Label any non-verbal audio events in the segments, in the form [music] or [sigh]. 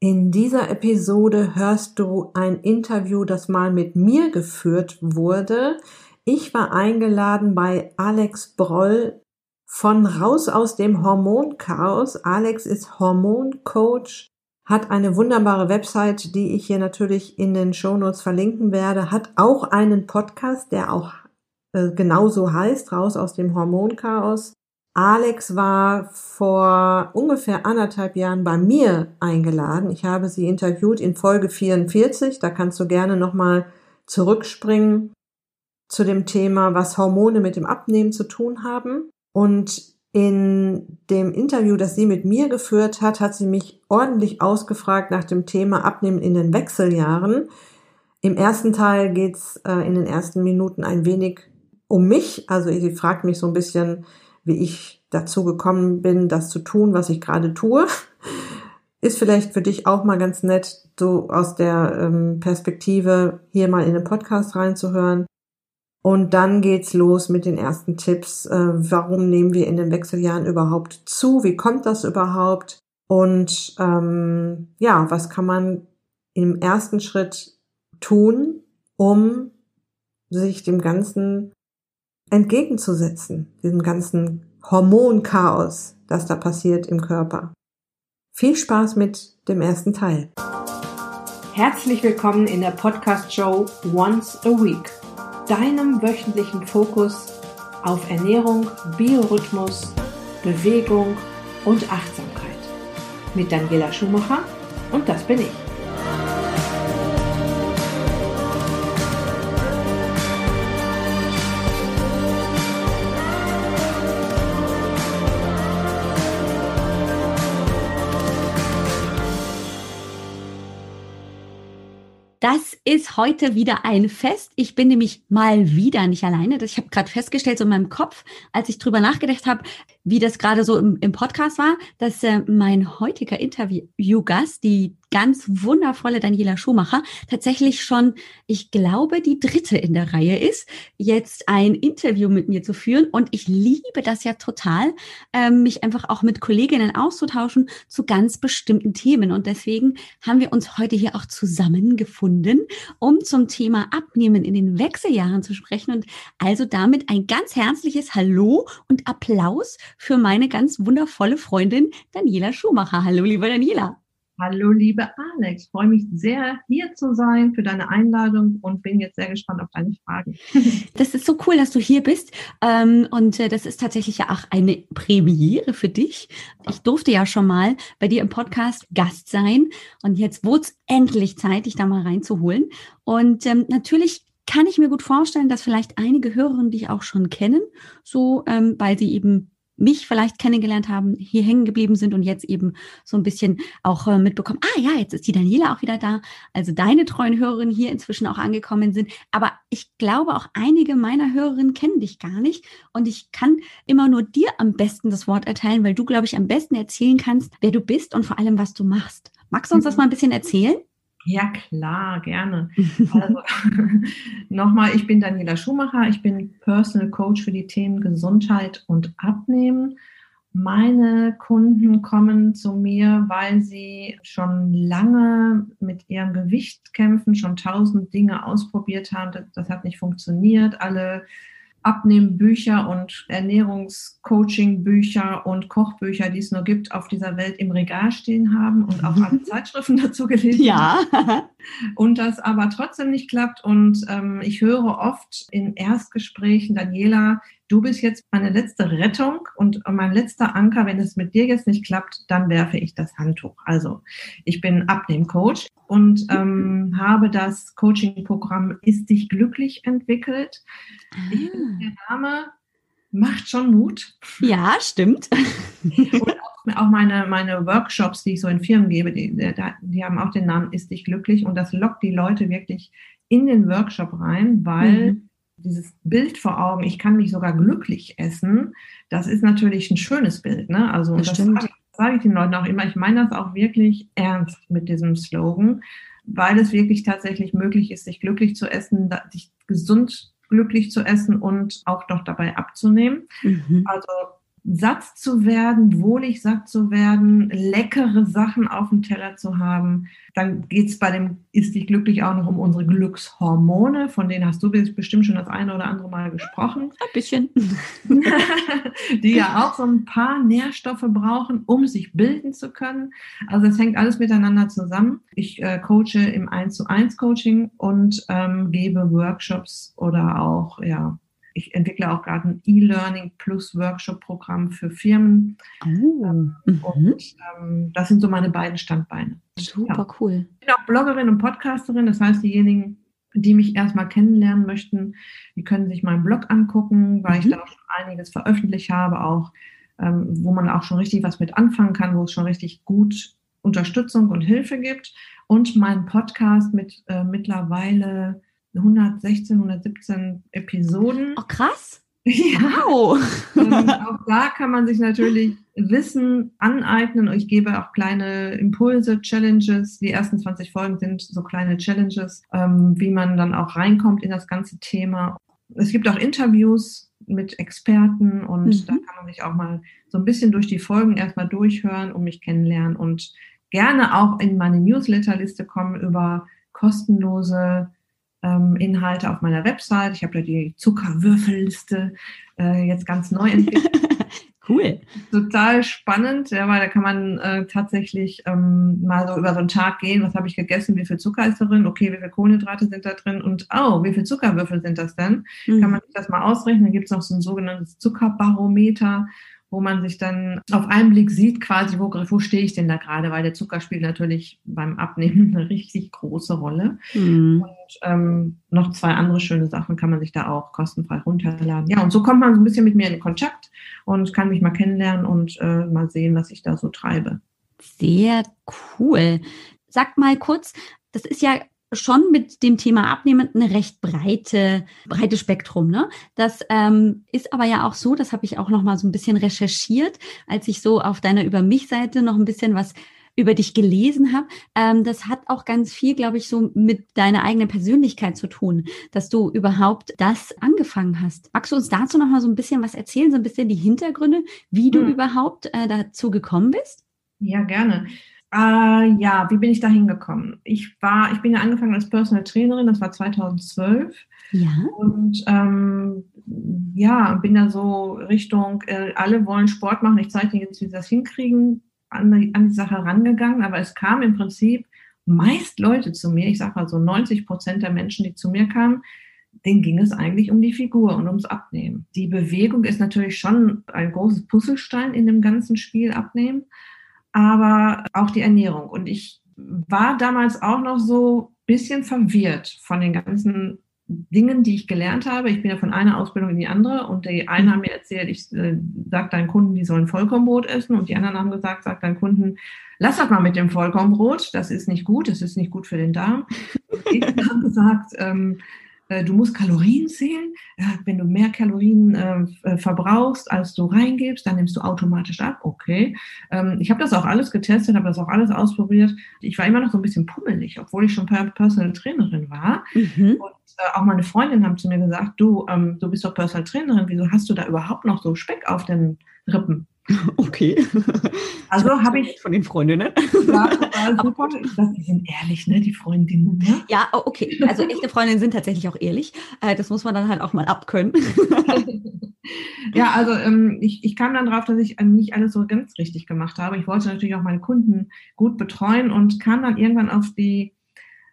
In dieser Episode hörst du ein Interview, das mal mit mir geführt wurde. Ich war eingeladen bei Alex Broll von Raus aus dem Hormonchaos. Alex ist Hormoncoach, hat eine wunderbare Website, die ich hier natürlich in den Shownotes verlinken werde, hat auch einen Podcast, der auch äh, genauso heißt, Raus aus dem Hormonchaos. Alex war vor ungefähr anderthalb Jahren bei mir eingeladen. Ich habe sie interviewt in Folge 44. Da kannst du gerne nochmal zurückspringen zu dem Thema, was Hormone mit dem Abnehmen zu tun haben. Und in dem Interview, das sie mit mir geführt hat, hat sie mich ordentlich ausgefragt nach dem Thema Abnehmen in den Wechseljahren. Im ersten Teil geht's äh, in den ersten Minuten ein wenig um mich. Also sie fragt mich so ein bisschen, wie ich dazu gekommen bin, das zu tun, was ich gerade tue. [laughs] Ist vielleicht für dich auch mal ganz nett, so aus der ähm, Perspektive hier mal in den Podcast reinzuhören. Und dann geht's los mit den ersten Tipps. Äh, warum nehmen wir in den Wechseljahren überhaupt zu? Wie kommt das überhaupt? Und ähm, ja, was kann man im ersten Schritt tun, um sich dem Ganzen entgegenzusetzen, diesem ganzen Hormonchaos, das da passiert im Körper. Viel Spaß mit dem ersten Teil. Herzlich willkommen in der Podcast-Show Once a Week, deinem wöchentlichen Fokus auf Ernährung, Biorhythmus, Bewegung und Achtsamkeit. Mit Daniela Schumacher und das bin ich. Heute wieder ein Fest. Ich bin nämlich mal wieder nicht alleine. Ich habe gerade festgestellt, so in meinem Kopf, als ich drüber nachgedacht habe, wie das gerade so im, im, Podcast war, dass äh, mein heutiger Interviewgast, die ganz wundervolle Daniela Schumacher tatsächlich schon, ich glaube, die dritte in der Reihe ist, jetzt ein Interview mit mir zu führen. Und ich liebe das ja total, ähm, mich einfach auch mit Kolleginnen auszutauschen zu ganz bestimmten Themen. Und deswegen haben wir uns heute hier auch zusammengefunden, um zum Thema Abnehmen in den Wechseljahren zu sprechen. Und also damit ein ganz herzliches Hallo und Applaus für meine ganz wundervolle Freundin Daniela Schumacher. Hallo, liebe Daniela. Hallo, liebe Alex. Freue mich sehr, hier zu sein für deine Einladung und bin jetzt sehr gespannt auf deine Fragen. [laughs] Das ist so cool, dass du hier bist. Ähm, und äh, das ist tatsächlich ja auch eine Premiere für dich. Ich durfte ja schon mal bei dir im Podcast Gast sein. Und jetzt wurde es endlich Zeit, dich da mal reinzuholen. Und ähm, natürlich kann ich mir gut vorstellen, dass vielleicht einige Hörerinnen dich auch schon kennen, so ähm, weil sie eben mich vielleicht kennengelernt haben, hier hängen geblieben sind und jetzt eben so ein bisschen auch äh, mitbekommen, ah ja, jetzt ist die Daniela auch wieder da. Also deine treuen Hörerinnen hier inzwischen auch angekommen sind. Aber ich glaube, auch einige meiner Hörerinnen kennen dich gar nicht. Und ich kann immer nur dir am besten das Wort erteilen, weil du, glaube ich, am besten erzählen kannst, wer du bist und vor allem, was du machst. Magst du uns das mhm. mal ein bisschen erzählen? Ja, klar, gerne. [laughs] Also [laughs] nochmal, ich bin Daniela Schumacher, ich bin Personal Coach für die Themen Gesundheit und Abnehmen. Meine Kunden kommen zu mir, weil sie schon lange mit ihrem Gewicht kämpfen, schon tausend Dinge ausprobiert haben. Das, das hat nicht funktioniert. Alle Abnehmbücher und Ernährungscoaching-Bücher und Kochbücher, die es nur gibt, auf dieser Welt im Regal stehen haben und auch alle [laughs] Zeitschriften [laughs] dazu gelesen. Ja. Und das aber trotzdem nicht klappt. Und ähm, ich höre oft in Erstgesprächen, Daniela, du bist jetzt meine letzte Rettung und mein letzter Anker. Wenn es mit dir jetzt nicht klappt, dann werfe ich das Handtuch. Also ich bin Abnehmcoach und ähm, habe das Coaching-Programm Ist dich glücklich entwickelt. Ah. Ich finde, der Name macht schon Mut. Ja, stimmt. [laughs] Und auch, auch, meine, meine Workshops, die ich so in Firmen gebe, die, die haben auch den Namen Ist dich glücklich und das lockt die Leute wirklich in den Workshop rein, weil mhm dieses Bild vor Augen, ich kann mich sogar glücklich essen, das ist natürlich ein schönes Bild. Ne? Also das, das sage, ich, sage ich den Leuten auch immer, ich meine das auch wirklich ernst mit diesem Slogan, weil es wirklich tatsächlich möglich ist, sich glücklich zu essen, sich gesund glücklich zu essen und auch noch dabei abzunehmen. Mhm. Also satt zu werden, wohlig satt zu werden, leckere Sachen auf dem Teller zu haben. Dann geht es bei dem Ist dich glücklich auch noch um unsere Glückshormone, von denen hast du bestimmt schon das eine oder andere Mal gesprochen. Ein bisschen. [laughs] Die ja auch so ein paar Nährstoffe brauchen, um sich bilden zu können. Also es hängt alles miteinander zusammen. Ich äh, coache im 1 zu 1 Coaching und ähm, gebe Workshops oder auch ja, ich entwickle auch gerade ein E-Learning plus Workshop-Programm für Firmen. Oh. Ähm, mhm. Und ähm, das sind so meine beiden Standbeine. Super ja. cool. Ich bin auch Bloggerin und Podcasterin, das heißt, diejenigen, die mich erstmal kennenlernen möchten, die können sich meinen Blog angucken, weil mhm. ich da auch schon einiges veröffentlicht habe, auch ähm, wo man auch schon richtig was mit anfangen kann, wo es schon richtig gut Unterstützung und Hilfe gibt. Und meinen Podcast mit äh, mittlerweile 116, 117 Episoden. Oh, krass. [laughs] Ja. Wow. Ähm, auch da kann man sich natürlich Wissen aneignen. Ich gebe auch kleine Impulse, Challenges. Die ersten 20 Folgen sind so kleine Challenges, ähm, wie man dann auch reinkommt in das ganze Thema. Es gibt auch Interviews mit Experten und mhm. da kann man sich auch mal so ein bisschen durch die Folgen erstmal durchhören und mich kennenlernen und gerne auch in meine Newsletterliste kommen über kostenlose ähm, Inhalte auf meiner Website. Ich habe da die Zuckerwürfelliste äh, jetzt ganz neu entwickelt. [laughs] cool. Total spannend, ja, weil da kann man äh, tatsächlich ähm, mal so über so einen Tag gehen, was habe ich gegessen, wie viel Zucker ist drin, okay, wie viele Kohlenhydrate sind da drin und oh, wie viele Zuckerwürfel sind das denn? Mhm. Kann man sich das mal ausrechnen. Dann gibt es noch so ein sogenanntes Zuckerbarometer wo man sich dann auf einen Blick sieht, quasi, wo, wo stehe ich denn da gerade, weil der Zucker spielt natürlich beim Abnehmen [laughs] eine richtig große Rolle. Mhm. Und ähm, noch zwei andere schöne Sachen kann man sich da auch kostenfrei runterladen. Ja, und so kommt man so ein bisschen mit mir in Kontakt und kann mich mal kennenlernen und äh, mal sehen, was ich da so treibe. Sehr cool. Sag mal kurz, das ist ja schon mit dem Thema Abnehmen eine recht breite, breite Spektrum. Ne? Das ähm, ist aber ja auch so, das habe ich auch noch mal so ein bisschen recherchiert, als ich so auf deiner Über mich-Seite noch ein bisschen was über dich gelesen habe. Ähm, das hat auch ganz viel, glaube ich, so mit deiner eigenen Persönlichkeit zu tun, dass du überhaupt das angefangen hast. Magst du uns dazu noch mal so ein bisschen was erzählen, so ein bisschen die Hintergründe, wie du hm. überhaupt äh, dazu gekommen bist? Ja, gerne. Äh, ja, wie bin ich da hingekommen? Ich war, ich bin ja angefangen als Personal Trainerin, das war 2012. Ja. Und ähm, ja, bin da so Richtung, äh, alle wollen Sport machen, ich zeige dir jetzt, wie sie das hinkriegen, an die, an die Sache rangegangen. Aber es kamen im Prinzip meist Leute zu mir, ich sage mal so 90 Prozent der Menschen, die zu mir kamen, denen ging es eigentlich um die Figur und ums Abnehmen. Die Bewegung ist natürlich schon ein großes Puzzlestein in dem ganzen Spiel Abnehmen aber auch die Ernährung. Und ich war damals auch noch so ein bisschen verwirrt von den ganzen Dingen, die ich gelernt habe. Ich bin ja von einer Ausbildung in die andere und die einen haben mir erzählt, ich äh, sage deinen Kunden, die sollen Vollkornbrot essen und die anderen haben gesagt, sag deinen Kunden, lass das mal mit dem Vollkornbrot, das ist nicht gut, das ist nicht gut für den Darm. Und ich [laughs] habe gesagt, ähm, äh, du musst Kalorien zählen. Wenn du mehr Kalorien äh, äh, verbrauchst, als du reingibst, dann nimmst du automatisch ab. Okay. Ähm, ich habe das auch alles getestet, habe das auch alles ausprobiert. Ich war immer noch so ein bisschen pummelig, obwohl ich schon Personal Trainerin war. Mhm. Und auch meine Freundinnen haben zu mir gesagt, du, ähm, du bist doch Personal Trainerin, wieso hast du da überhaupt noch so Speck auf den Rippen? [laughs] Okay. Also habe ich von den Freundinnen. Ja, [laughs] super. die sind ehrlich, ne, die Freundinnen. Ne? Ja, oh, okay. Also echte Freundinnen sind tatsächlich auch ehrlich. Äh, das muss man dann halt auch mal abkönnen. [laughs] ja, also ähm, ich, ich kam dann drauf, dass ich ähm, nicht alles so ganz richtig gemacht habe. Ich wollte natürlich auch meine Kunden gut betreuen und kam dann irgendwann auf die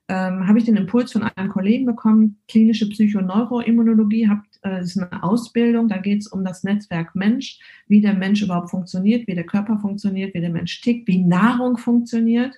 ähm, habe ich den Impuls von einem Kollegen bekommen, klinische Psychoneuroimmunologie, habe äh, ist eine Ausbildung, da geht es um das Netzwerk Mensch, wie der Mensch überhaupt funktioniert, wie der Körper funktioniert, wie der Mensch tickt, wie Nahrung funktioniert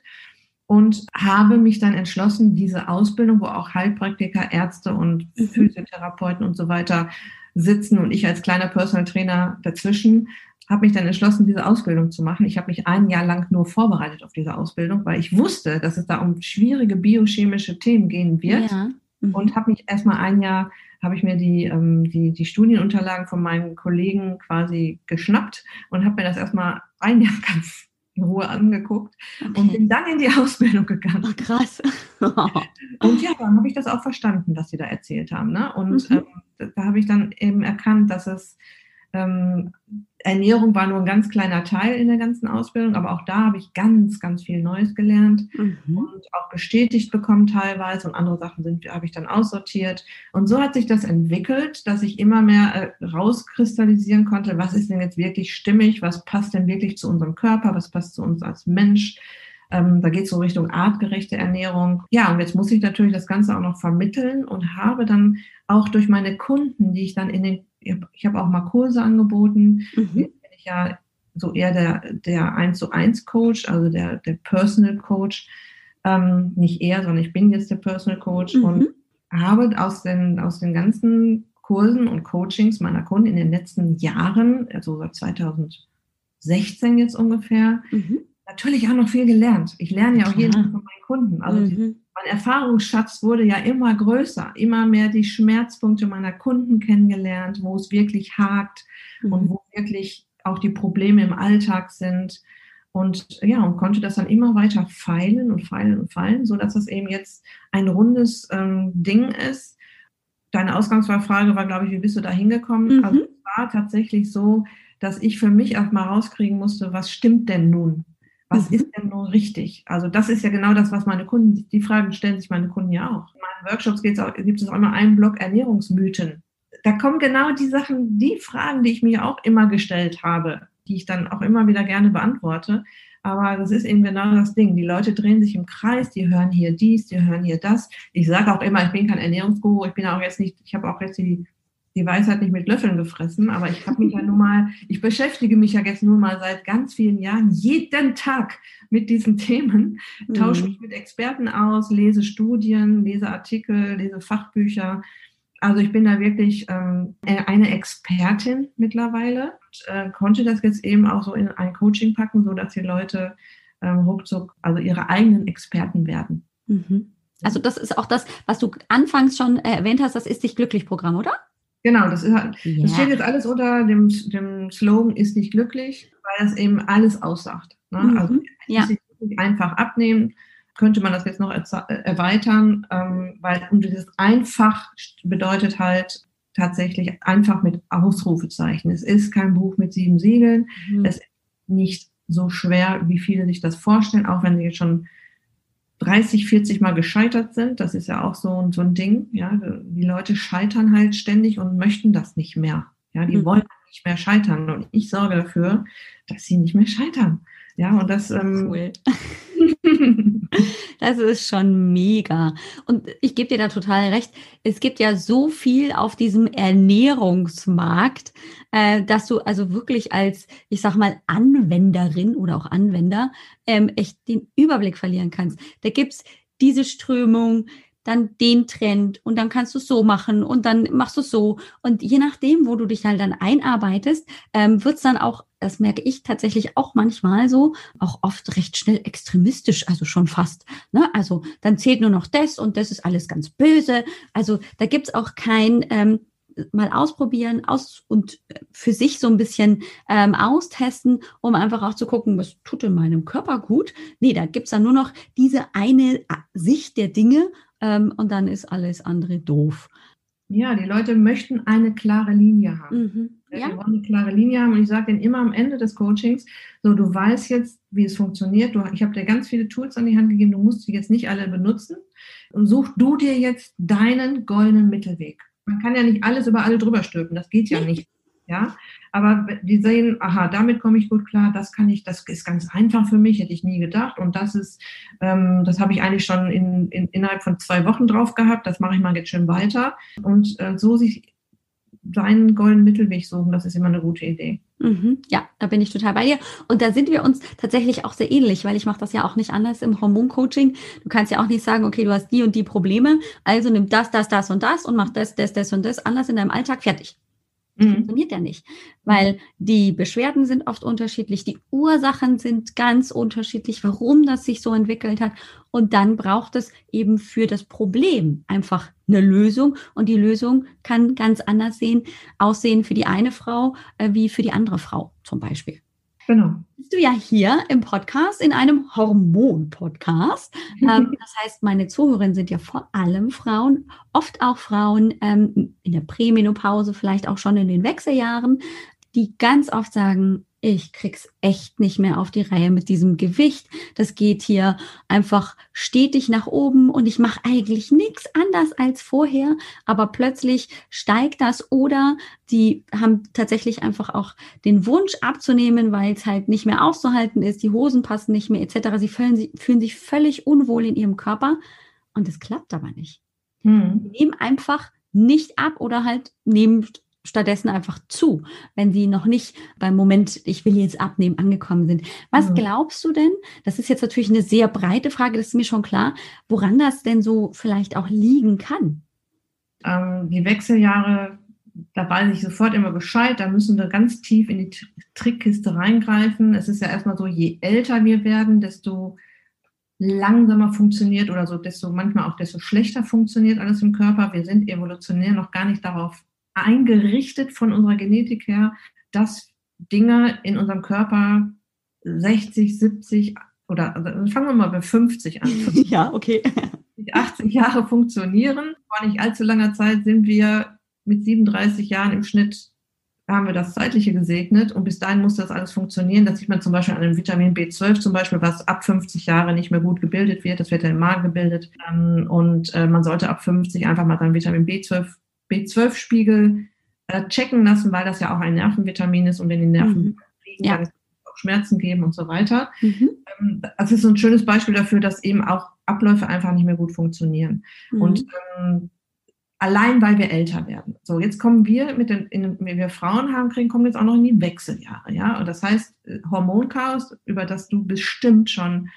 und habe mich dann entschlossen, diese Ausbildung, wo auch Heilpraktiker, Ärzte und mhm. Physiotherapeuten und so weiter sitzen und ich als kleiner Personal Trainer dazwischen, habe mich dann entschlossen, diese Ausbildung zu machen. Ich habe mich ein Jahr lang nur vorbereitet auf diese Ausbildung, weil ich wusste, dass es da um schwierige biochemische Themen gehen wird ja. mhm. und habe mich erstmal ein Jahr habe ich mir die, ähm, die, die Studienunterlagen von meinen Kollegen quasi geschnappt und habe mir das erstmal ein Jahr [laughs] ganz in Ruhe angeguckt okay. und bin dann in die [laughs] Ausbildung gegangen. Oh, krass. [laughs] und ja, dann habe ich das auch verstanden, was sie da erzählt haben. Ne? Und mhm. ähm, da, da habe ich dann eben erkannt, dass es ähm, Ernährung war nur ein ganz kleiner Teil in der ganzen Ausbildung, aber auch da habe ich ganz, ganz viel Neues gelernt mhm. und auch bestätigt bekommen teilweise und andere Sachen sind, habe ich dann aussortiert. Und so hat sich das entwickelt, dass ich immer mehr äh, rauskristallisieren konnte, was ist denn jetzt wirklich stimmig, was passt denn wirklich zu unserem Körper, was passt zu uns als Mensch. Ähm, da geht es so Richtung artgerechte Ernährung. Ja, und jetzt muss ich natürlich das Ganze auch noch vermitteln und habe dann auch durch meine Kunden, die ich dann in den ich habe auch mal Kurse angeboten. Mhm. Bin ich ja so eher der, der 1 zu 1 Coach, also der, der Personal Coach. Ähm, nicht eher, sondern ich bin jetzt der Personal Coach mhm. und habe aus den, aus den ganzen Kursen und Coachings meiner Kunden in den letzten Jahren, also seit 2016 jetzt ungefähr, mhm. natürlich auch noch viel gelernt. Ich lerne ja auch jeden Tag von meinen Kunden. Also mhm mein Erfahrungsschatz wurde ja immer größer, immer mehr die Schmerzpunkte meiner Kunden kennengelernt, wo es wirklich hakt mhm. und wo wirklich auch die Probleme im Alltag sind. Und ja, und konnte das dann immer weiter feilen und feilen und feilen, sodass das eben jetzt ein rundes ähm, Ding ist. Deine Ausgangsfrage war, glaube ich, wie bist du da hingekommen? Mhm. Also es war tatsächlich so, dass ich für mich erstmal rauskriegen musste, was stimmt denn nun? Was mhm. ist denn nun richtig? Also das ist ja genau das, was meine Kunden, die Fragen stellen sich meine Kunden ja auch. In meinen Workshops auch, gibt es auch immer einen Block Ernährungsmythen. Da kommen genau die Sachen, die Fragen, die ich mir auch immer gestellt habe, die ich dann auch immer wieder gerne beantworte. Aber das ist eben genau das Ding. Die Leute drehen sich im Kreis, die hören hier dies, die hören hier das. Ich sage auch immer, ich bin kein Ernährungsguru, ich bin auch jetzt nicht, ich habe auch jetzt die die Weisheit nicht mit Löffeln gefressen, aber ich habe mich ja nun mal, ich beschäftige mich ja jetzt nun mal seit ganz vielen Jahren jeden Tag mit diesen Themen, tausche mhm. mich mit Experten aus, lese Studien, lese Artikel, lese Fachbücher. Also ich bin da wirklich ähm, eine Expertin mittlerweile und äh, konnte das jetzt eben auch so in ein Coaching packen, so dass die Leute ähm, ruckzuck also ihre eigenen Experten werden. Mhm. Also das ist auch das, was du anfangs schon erwähnt hast, das ist dich glücklich Programm, oder? Genau, das, ist, halt, ja. das steht jetzt alles unter dem, dem Slogan ist nicht glücklich, weil das eben alles aussagt. Ne? Mhm. Also ja. einfach abnehmen, könnte man das jetzt noch erweitern, ähm, weil und dieses einfach bedeutet halt tatsächlich einfach mit Ausrufezeichen. Es ist kein Buch mit sieben Siegeln. Mhm. Es ist nicht so schwer, wie viele sich das vorstellen, auch wenn sie jetzt schon 30, 40 Mal gescheitert sind. Das ist ja auch so, so ein Ding. Ja, die Leute scheitern halt ständig und möchten das nicht mehr. Ja, die mhm. wollen nicht mehr scheitern. Und ich sorge dafür, dass sie nicht mehr scheitern. Ja, und das. Ähm, cool. [laughs] das ist schon mega. Und ich gebe dir da total recht. Es gibt ja so viel auf diesem Ernährungsmarkt, äh, dass du also wirklich als, ich sag mal, Anwenderin oder auch Anwender ähm, echt den Überblick verlieren kannst. Da gibt's diese Strömung, dann den Trend und dann kannst du es so machen und dann machst du es so. Und je nachdem, wo du dich halt dann einarbeitest, ähm, wird es dann auch, das merke ich tatsächlich auch manchmal so, auch oft recht schnell extremistisch, also schon fast. Ne? Also dann zählt nur noch das und das ist alles ganz böse. Also da gibt's auch kein ähm, mal ausprobieren aus und für sich so ein bisschen ähm, austesten, um einfach auch zu gucken, was tut in meinem Körper gut. Nee, da gibt's dann nur noch diese eine Sicht der Dinge ähm, und dann ist alles andere doof. Ja, die Leute möchten eine klare Linie haben. Mhm. Ja. Die wollen eine klare Linie haben und ich sage denen immer am Ende des Coachings, so du weißt jetzt, wie es funktioniert. Du, ich habe dir ganz viele Tools an die Hand gegeben, du musst die jetzt nicht alle benutzen. Und such du dir jetzt deinen goldenen Mittelweg. Man kann ja nicht alles über alle drüber stülpen, das geht ja nicht. Ja, aber die sehen, aha, damit komme ich gut klar, das kann ich, das ist ganz einfach für mich, hätte ich nie gedacht. Und das ist, ähm, das habe ich eigentlich schon in, in, innerhalb von zwei Wochen drauf gehabt, das mache ich mal jetzt schön weiter. Und äh, so sich seinen goldenen Mittelweg suchen, das ist immer eine gute Idee. Mhm, ja, da bin ich total bei dir. Und da sind wir uns tatsächlich auch sehr ähnlich, weil ich mache das ja auch nicht anders im Hormoncoaching. Du kannst ja auch nicht sagen, okay, du hast die und die Probleme, also nimm das, das, das und das und mach das, das, das und das anders in deinem Alltag, fertig. Das mhm. funktioniert ja nicht, weil die Beschwerden sind oft unterschiedlich, die Ursachen sind ganz unterschiedlich, warum das sich so entwickelt hat. Und dann braucht es eben für das Problem einfach eine Lösung. Und die Lösung kann ganz anders sehen, aussehen für die eine Frau äh, wie für die andere Frau zum Beispiel. Genau. Bist du ja hier im Podcast, in einem Hormon-Podcast. [laughs] Ähm, das heißt, meine Zuhörerinnen sind ja vor allem Frauen, oft auch Frauen ähm, in der Prämenopause, vielleicht auch schon in den Wechseljahren, die ganz oft sagen, ich krieg's echt nicht mehr auf die Reihe mit diesem Gewicht. Das geht hier einfach stetig nach oben und ich mache eigentlich nichts anders als vorher, aber plötzlich steigt das oder die haben tatsächlich einfach auch den Wunsch abzunehmen, weil es halt nicht mehr auszuhalten ist, die Hosen passen nicht mehr etc. Sie fühlen, fühlen sich völlig unwohl in ihrem Körper und es klappt aber nicht. Hm. Nehmen einfach nicht ab oder halt nehmen stattdessen einfach zu, wenn sie noch nicht beim Moment, ich will jetzt abnehmen, angekommen sind. Was mhm. glaubst du denn? Das ist jetzt natürlich eine sehr breite Frage, das ist mir schon klar, woran das denn so vielleicht auch liegen kann. Ähm, die Wechseljahre, da weiß ich sofort immer Bescheid, da müssen wir ganz tief in die Trickkiste reingreifen. Es ist ja erstmal so, je älter wir werden, desto langsamer funktioniert oder so, desto manchmal auch desto schlechter funktioniert alles im Körper. Wir sind evolutionär noch gar nicht darauf eingerichtet von unserer Genetik her, dass Dinge in unserem Körper 60, 70 oder also fangen wir mal bei 50 an. [laughs] Ja, okay. 80 Jahre funktionieren. Vor nicht allzu langer Zeit sind wir mit 37 Jahren im Schnitt haben wir das Zeitliche gesegnet und bis dahin muss das alles funktionieren. Das sieht man zum Beispiel an dem Vitamin B12 zum Beispiel, was ab 50 Jahre nicht mehr gut gebildet wird. Das wird ja im Magen gebildet. Ähm, und äh, man sollte ab 50 einfach mal sein Vitamin B12 B12-Spiegel äh, checken lassen, weil das ja auch ein Nervenvitamin ist und wenn die Nerven mhm. fliegen, ja. kann es auch Schmerzen geben und so weiter. Mhm. Ähm, das ist so ein schönes Beispiel dafür, dass eben auch Abläufe einfach nicht mehr gut funktionieren. Mhm. Und ähm, allein weil wir älter werden. So, jetzt kommen wir mit den, in, wenn wir Frauen haben kriegen, kommen jetzt auch noch in die Wechseljahre, ja. Und das heißt, äh, Hormonchaos, über das du bestimmt schon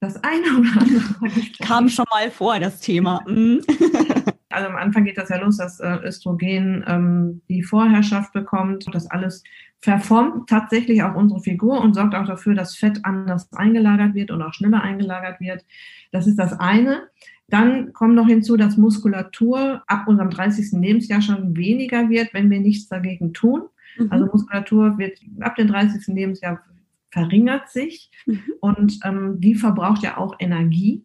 das eine oder andere [laughs] kam schon mal vor, das Thema. Mhm. [laughs] also am Anfang geht das ja los, dass äh, Östrogen ähm, die Vorherrschaft bekommt. Das alles verformt tatsächlich auch unsere Figur und sorgt auch dafür, dass Fett anders eingelagert wird und auch schneller eingelagert wird. Das ist das eine. Dann kommt noch hinzu, dass Muskulatur ab unserem 30. Lebensjahr schon weniger wird, wenn wir nichts dagegen tun. Mhm. Also Muskulatur wird ab dem 30. Lebensjahr verringert sich mhm. und ähm, die verbraucht ja auch Energie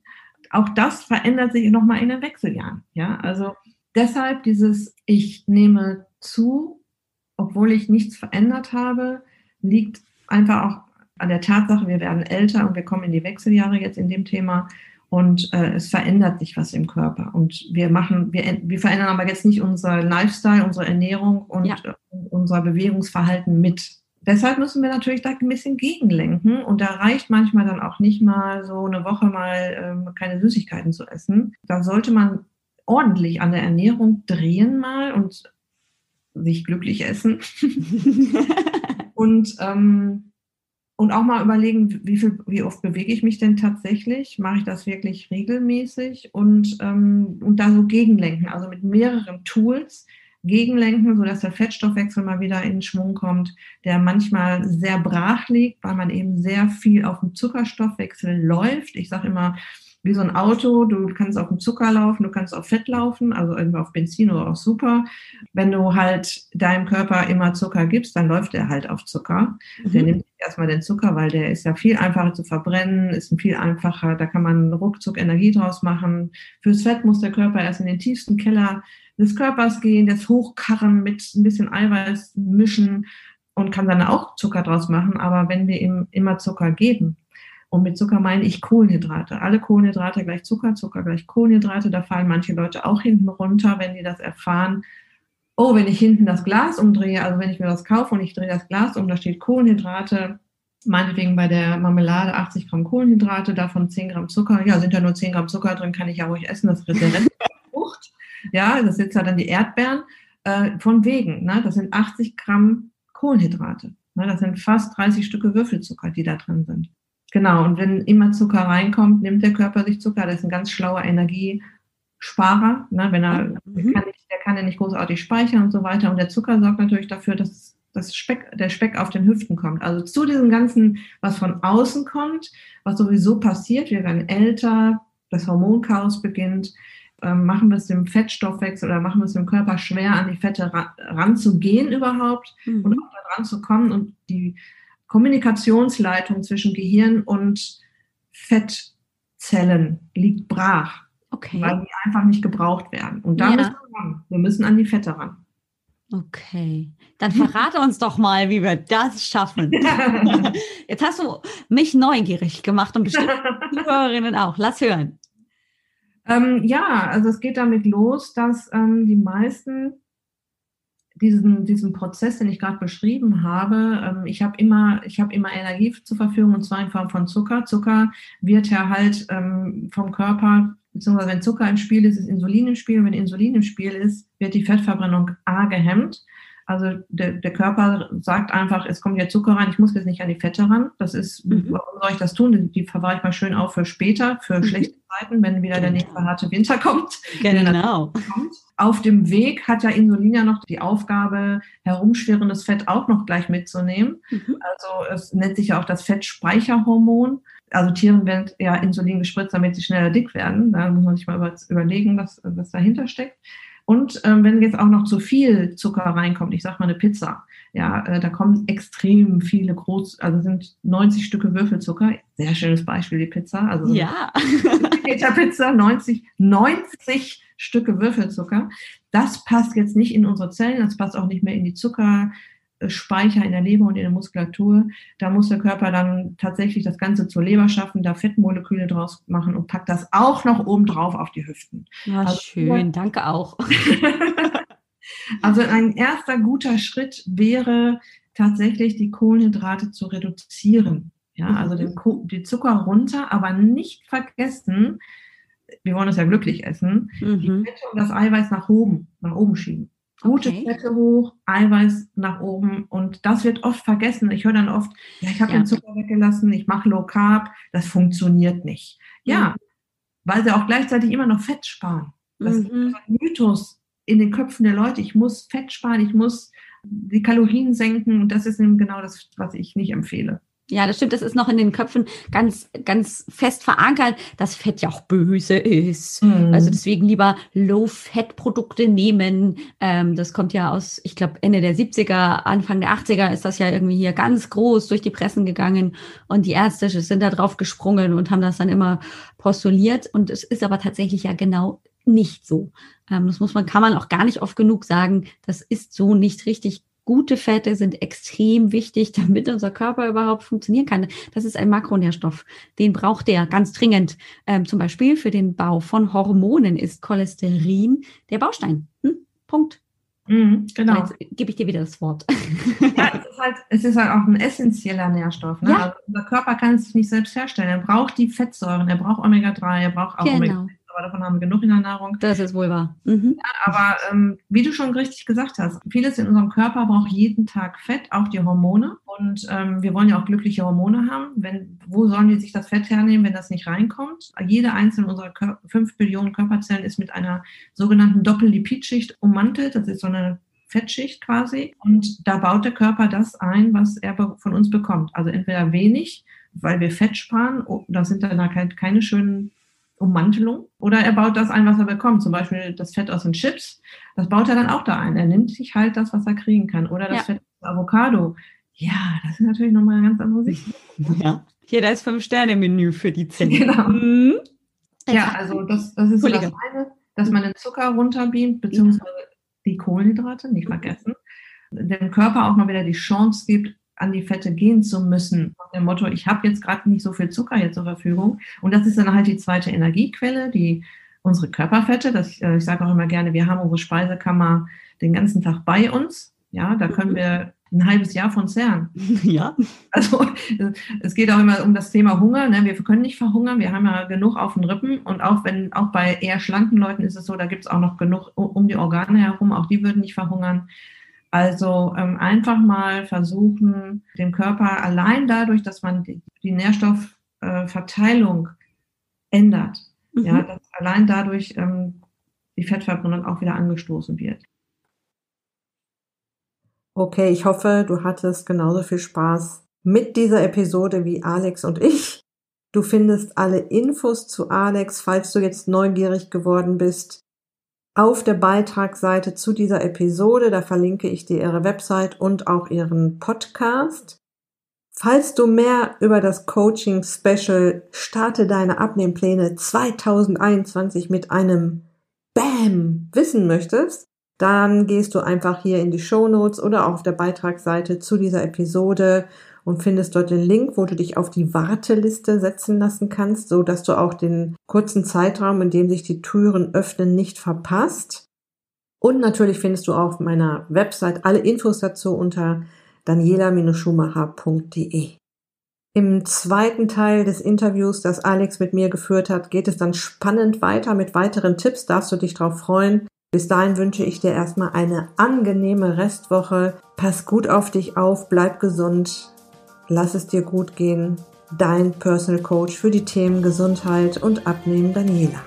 auch das verändert sich nochmal in den Wechseljahren. Ja, also deshalb dieses Ich nehme zu, obwohl ich nichts verändert habe, liegt einfach auch an der Tatsache, wir werden älter und wir kommen in die Wechseljahre jetzt in dem Thema und äh, es verändert sich was im Körper und wir machen, wir, wir verändern aber jetzt nicht unser Lifestyle, unsere Ernährung und ja. äh, unser Bewegungsverhalten mit deshalb müssen wir natürlich da ein bisschen gegenlenken und da reicht manchmal dann auch nicht mal so eine Woche mal ähm, keine Süßigkeiten zu essen. Da sollte man ordentlich an der Ernährung drehen mal und sich glücklich essen. [laughs] und, ähm, und auch mal überlegen, wie, viel, wie oft bewege ich mich denn tatsächlich? Mache ich das wirklich regelmäßig? Und, ähm, und da so gegenlenken, also mit mehreren Tools, gegenlenken, sodass der Fettstoffwechsel mal wieder in Schwung kommt, der manchmal sehr brach liegt, weil man eben sehr viel auf dem Zuckerstoffwechsel läuft. Ich sage immer, wie so ein Auto, du kannst auf dem Zucker laufen, du kannst auf Fett laufen, also irgendwie auf Benzin oder auf Super. Wenn du halt deinem Körper immer Zucker gibst, dann läuft er halt auf Zucker. Mhm. Der nimmt erstmal den Zucker, weil der ist ja viel einfacher zu verbrennen, ist viel einfacher, da kann man ruckzuck Energie draus machen. Fürs Fett muss der Körper erst in den tiefsten Keller des Körpers gehen, das hochkarren, mit ein bisschen Eiweiß mischen und kann dann auch Zucker draus machen. Aber wenn wir ihm immer Zucker geben, und mit Zucker meine ich Kohlenhydrate. Alle Kohlenhydrate gleich Zucker, Zucker gleich Kohlenhydrate. Da fallen manche Leute auch hinten runter, wenn die das erfahren. Oh, wenn ich hinten das Glas umdrehe, also wenn ich mir das kaufe und ich drehe das Glas um, da steht Kohlenhydrate, meinetwegen bei der Marmelade 80 Gramm Kohlenhydrate, davon 10 Gramm Zucker. Ja, sind ja nur 10 Gramm Zucker drin, kann ich ja ruhig essen, das ist der Frucht. Ja, das sind ja dann die Erdbeeren. Äh, von wegen, ne? das sind 80 Gramm Kohlenhydrate. Ne? Das sind fast 30 Stücke Würfelzucker, die da drin sind. Genau, und wenn immer Zucker reinkommt, nimmt der Körper sich Zucker. Das ist ein ganz schlauer Energiesparer. Ne? Wenn er, mhm. der, kann nicht, der kann ja nicht großartig speichern und so weiter. Und der Zucker sorgt natürlich dafür, dass das Speck, der Speck auf den Hüften kommt. Also zu diesem Ganzen, was von außen kommt, was sowieso passiert, wir werden älter, das Hormonchaos beginnt, machen wir es dem Fettstoffwechsel oder machen wir es dem Körper schwer, an die Fette ran, ranzugehen überhaupt mhm. und auch da dran zu kommen und die Kommunikationsleitung zwischen Gehirn und Fettzellen liegt brach. Okay. Weil die einfach nicht gebraucht werden. Und da ja. müssen wir ran. Wir müssen an die Fette ran. Okay, dann verrate uns doch mal, wie wir das schaffen. [laughs] Jetzt hast du mich neugierig gemacht und bestimmt [laughs] die Hörerinnen auch. Lass hören. Ähm, ja, also es geht damit los, dass ähm, die meisten diesen, diesen Prozess, den ich gerade beschrieben habe, ähm, ich habe immer, habe immer Energie zur Verfügung und zwar in Form von Zucker. Zucker wird ja halt ähm, vom Körper, beziehungsweise wenn Zucker im Spiel ist, ist Insulin im Spiel. Und wenn Insulin im Spiel ist, wird die Fettverbrennung A gehemmt. Also der, der Körper sagt einfach, es kommt jetzt Zucker rein, ich muss jetzt nicht an die Fette ran. Das ist, mhm. warum soll ich das tun? Die, die verwahre ich mal schön auf für später, für mhm. schlechte Zeiten, wenn wieder der nächste harte Winter kommt. Genau. [laughs] Kommt. Auf dem Weg hat ja Insulin ja noch die Aufgabe, herumschwirrendes Fett auch noch gleich mitzunehmen. Mhm. Also es nennt sich ja auch das Fettspeicherhormon. Also Tieren werden ja Insulin gespritzt, damit sie schneller dick werden. Da muss man sich mal überlegen, was, was dahinter steckt. Und ähm, wenn jetzt auch noch zu viel Zucker reinkommt, ich sage mal eine Pizza, ja, äh, da kommen extrem viele groß, also sind 90 Stücke Würfelzucker. Sehr schönes Beispiel, die Pizza. Also ja. Pizza, 90, 90 Stücke Würfelzucker. Das passt jetzt nicht in unsere Zellen, das passt auch nicht mehr in die Zucker, Speicher in der Leber und in der Muskulatur. Da muss der Körper dann tatsächlich das Ganze zur Leber schaffen, da Fettmoleküle draus machen und packt das auch noch oben drauf auf die Hüften. Ja, also, schön, danke auch. [laughs] also ein erster guter Schritt wäre tatsächlich die Kohlenhydrate zu reduzieren. Ja, also den, die Zucker runter, aber nicht vergessen, wir wollen es ja glücklich essen, mhm. die Fette und das Eiweiß nach oben, nach oben schieben. Gute okay. Fette hoch, Eiweiß nach oben und das wird oft vergessen. Ich höre dann oft, ja, ich habe ja. den Zucker weggelassen, ich mache Low Carb, das funktioniert nicht. Ja, mhm. weil sie auch gleichzeitig immer noch Fett sparen. Das mhm. ist ein Mythos in den Köpfen der Leute. Ich muss Fett sparen, ich muss die Kalorien senken und das ist eben genau das, was ich nicht empfehle. Ja, das stimmt. Das ist noch in den Köpfen ganz, ganz fest verankert, dass Fett ja auch böse ist. Mhm. Also deswegen lieber Low-Fat-Produkte nehmen. Ähm, das kommt ja aus, ich glaube, Ende der 70er, Anfang der 80er ist das ja irgendwie hier ganz groß durch die Pressen gegangen. Und die Ärzte sind da drauf gesprungen und haben das dann immer postuliert. Und es ist aber tatsächlich ja genau nicht so. Ähm, das muss man, kann man auch gar nicht oft genug sagen. Das ist so nicht richtig Gute Fette sind extrem wichtig, [laughs] damit unser Körper überhaupt funktionieren kann. Das ist ein Makronährstoff. Den braucht der ganz dringend. Ähm, zum Beispiel für den Bau von Hormonen ist Cholesterin der Baustein. Hm? Punkt. Mhm, genau. Jetzt gebe ich dir wieder das Wort. [laughs] Ja, es ist halt, es ist halt auch ein essentieller Nährstoff. Ne? Ja. Also unser Körper kann es sich nicht selbst herstellen. Er braucht die Fettsäuren, er braucht Omega-3, er braucht auch genau. Omega-3 aber davon haben wir genug in der Nahrung. Das ist wohl wahr. Mhm. Ja, aber ähm, wie du schon richtig gesagt hast, vieles in unserem Körper braucht jeden Tag Fett, auch die Hormone. Und ähm, wir wollen ja auch glückliche Hormone haben. Wenn, wo sollen wir sich das Fett hernehmen, wenn das nicht reinkommt? Jede einzelne unserer Kör 5 Billionen Körperzellen ist mit einer sogenannten Doppellipidschicht ummantelt. Das ist so eine Fettschicht quasi. Und da baut der Körper das ein, was er von uns bekommt. Also entweder wenig, weil wir Fett sparen, oh, da sind dann halt keine schönen Ummantelung. Oder er baut das ein, was er bekommt. Zum Beispiel das Fett aus den Chips. Das baut er dann auch da ein. Er nimmt sich halt das, was er kriegen kann. Oder das ja. Fett aus Avocado. Ja, das ist natürlich nochmal eine ganz andere Sicht. [laughs] Ja. Hier, da ist Fünf-Sterne-Menü für die Zelle. Genau. Mhm. Ja, also das, das ist so das eine, dass man den Zucker runterbeamt, beziehungsweise die Kohlenhydrate, nicht vergessen. Dem Körper auch mal wieder die Chance gibt, an die Fette gehen zu müssen. Nach dem Motto, ich habe jetzt gerade nicht so viel Zucker hier zur Verfügung. Und das ist dann halt die zweite Energiequelle, die unsere Körperfette. Das, äh, ich sage auch immer gerne, wir haben unsere Speisekammer den ganzen Tag bei uns. Ja, da können wir ein halbes Jahr von zehren. [laughs] Ja. Also es geht auch immer um das Thema Hunger. Ne? Wir können nicht verhungern, wir haben ja genug auf den Rippen. Und auch wenn, auch bei eher schlanken Leuten ist es so, da gibt es auch noch genug um die Organe herum, auch die würden nicht verhungern. Also ähm, einfach mal versuchen, dem Körper allein dadurch, dass man die, die Nährstoffverteilung äh, ändert, mhm. ja, dass allein dadurch ähm, die Fettverbrennung auch wieder angestoßen wird. Okay, ich hoffe, du hattest genauso viel Spaß mit dieser Episode wie Alex und ich. Du findest alle Infos zu Alex, falls du jetzt neugierig geworden bist, auf der Beitragsseite zu dieser Episode. Da verlinke ich dir ihre Website und auch ihren Podcast. Falls du mehr über das Coaching Special Starte deine Abnehmpläne 2021 mit einem Bam wissen möchtest, dann gehst du einfach hier in die Show Notes oder auf der Beitragsseite zu dieser Episode und findest dort den Link, wo du dich auf die Warteliste setzen lassen kannst, so dass du auch den kurzen Zeitraum, in dem sich die Türen öffnen, nicht verpasst. Und natürlich findest du auf meiner Website alle Infos dazu unter daniela-schumacher.de. Im zweiten Teil des Interviews, das Alex mit mir geführt hat, geht es dann spannend weiter mit weiteren Tipps. Darfst du dich darauf freuen. Bis dahin wünsche ich dir erstmal eine angenehme Restwoche. Pass gut auf dich auf, bleib gesund, lass es dir gut gehen. Dein Personal Coach für die Themen Gesundheit und Abnehmen Daniela.